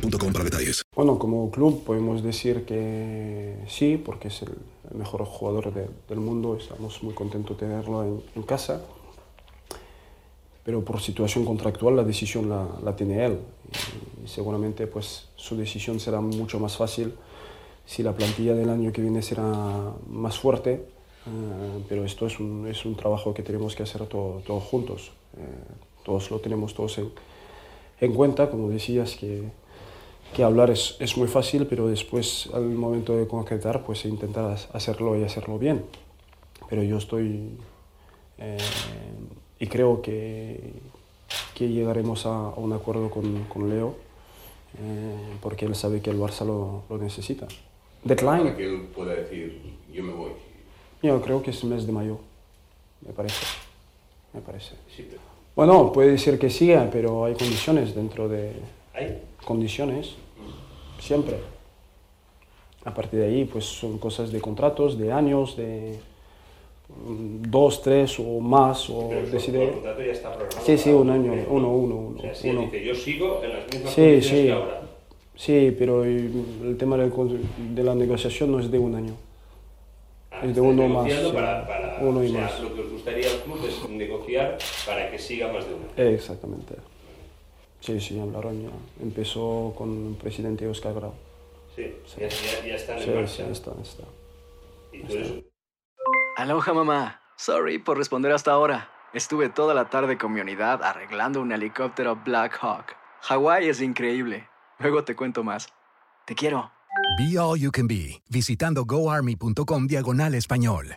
para detalles. Bueno, como club podemos decir que sí, porque es el, mejor jugador de- del mundo, estamos muy contentos de tenerlo en, en casa, pero por situación contractual la decisión la, la tiene él. Y, seguramente pues su decisión será mucho más fácil si la plantilla del año que viene será más fuerte, eh, pero esto es un, es un trabajo que tenemos que hacer todo- todos juntos, eh, todos lo tenemos todos en, en cuenta, como decías, que, que hablar es, es muy fácil, pero después al momento de concretar, pues intentar ha- hacerlo y hacerlo bien. Pero yo estoy eh, y creo que, que llegaremos a, a un acuerdo con, con Leo, eh, porque él sabe que el Barça lo, lo necesita. Deadline, Para que él pueda decir, yo me voy. yo creo que es el mes de mayo, me parece. Me parece. Sí, pero- Bueno, puede decir que siga, pero hay condiciones dentro de ¿Hay? condiciones, siempre. A partir de ahí, pues son cosas de contratos, de años, de mm, dos, tres o más, o Pero decide. el contrato ya está programado. Sí, sí, un año, uno, ¿no? uno, uno, O sea, uno. dice, yo sigo en las mismas Sí, condiciones sí. que ahora. Sí, pero el tema de la negociación no es de un año. Ah, Es de uno más, sí. Para, para, Uno y o sea, más. Lo que os gustaría al club es negociar para que siga más de uno. Exactamente. Sí, sí, hablaron ya. Empezó con el presidente Oscar Grau. Sí, Ya, ya, ya están en Sí, marcha. sí, está, está. Y tú eres Aloha mamá. Sorry por responder hasta ahora. Estuve toda la tarde con mi unidad arreglando un helicóptero Black Hawk. Hawái es increíble. Luego te cuento más. Te quiero. Be All You Can Be, visitando goarmy.com diagonal español.